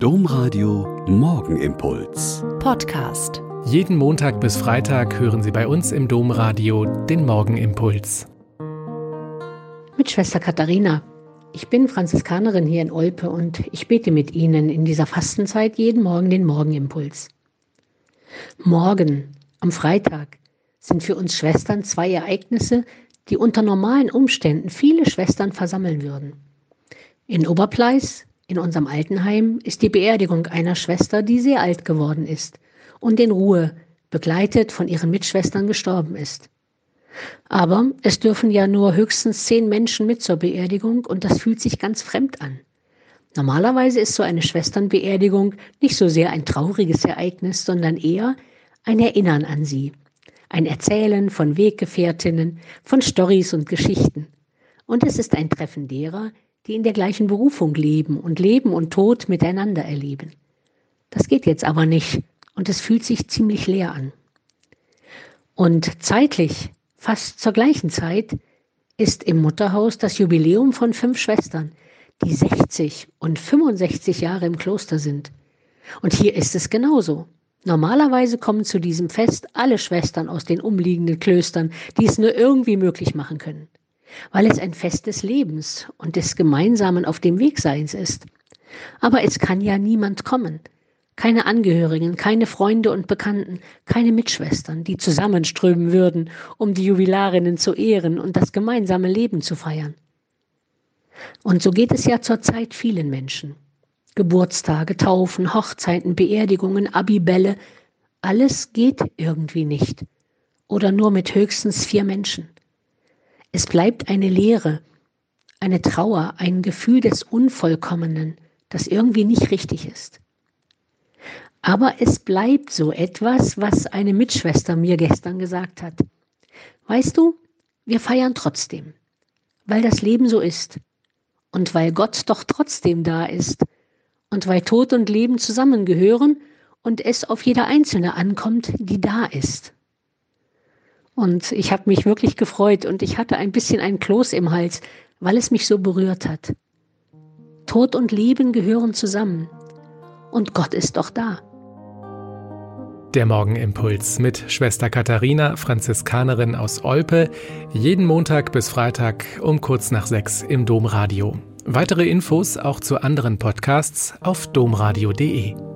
Domradio Morgenimpuls. Podcast. Jeden Montag bis Freitag hören Sie bei uns im Domradio den Morgenimpuls. Mit Schwester Katharina. Ich bin Franziskanerin hier in Olpe und ich bete mit Ihnen in dieser Fastenzeit jeden Morgen den Morgenimpuls. Morgen, am Freitag, sind für uns Schwestern zwei Ereignisse, die unter normalen Umständen viele Schwestern versammeln würden. In Oberpleis in unserem Altenheim ist die Beerdigung einer Schwester, die sehr alt geworden ist und in Ruhe, begleitet von ihren Mitschwestern, gestorben ist. Aber es dürfen ja nur höchstens zehn Menschen mit zur Beerdigung und das fühlt sich ganz fremd an. Normalerweise ist so eine Schwesternbeerdigung nicht so sehr ein trauriges Ereignis, sondern eher ein Erinnern an sie, ein Erzählen von Weggefährtinnen, von Storys und Geschichten. Und es ist ein Treffen derer, die in der gleichen Berufung leben und Leben und Tod miteinander erleben. Das geht jetzt aber nicht und es fühlt sich ziemlich leer an. Und zeitlich, fast zur gleichen Zeit, ist im Mutterhaus das Jubiläum von fünf Schwestern, die 60 und 65 Jahre im Kloster sind. Und hier ist es genauso. Normalerweise kommen zu diesem Fest alle Schwestern aus den umliegenden Klöstern, die es nur irgendwie möglich machen können weil es ein Fest des Lebens und des gemeinsamen Auf dem Wegseins ist. Aber es kann ja niemand kommen. Keine Angehörigen, keine Freunde und Bekannten, keine Mitschwestern, die zusammenströmen würden, um die Jubilarinnen zu ehren und das gemeinsame Leben zu feiern. Und so geht es ja zurzeit vielen Menschen. Geburtstage, Taufen, Hochzeiten, Beerdigungen, Abibälle, alles geht irgendwie nicht. Oder nur mit höchstens vier Menschen. Es bleibt eine Leere, eine Trauer, ein Gefühl des Unvollkommenen, das irgendwie nicht richtig ist. Aber es bleibt so etwas, was eine Mitschwester mir gestern gesagt hat. Weißt du, wir feiern trotzdem, weil das Leben so ist und weil Gott doch trotzdem da ist und weil Tod und Leben zusammengehören und es auf jeder Einzelne ankommt, die da ist. Und ich habe mich wirklich gefreut und ich hatte ein bisschen ein Kloß im Hals, weil es mich so berührt hat. Tod und Leben gehören zusammen. Und Gott ist doch da. Der Morgenimpuls mit Schwester Katharina, Franziskanerin aus Olpe, jeden Montag bis Freitag um kurz nach sechs im Domradio. Weitere Infos auch zu anderen Podcasts auf domradio.de.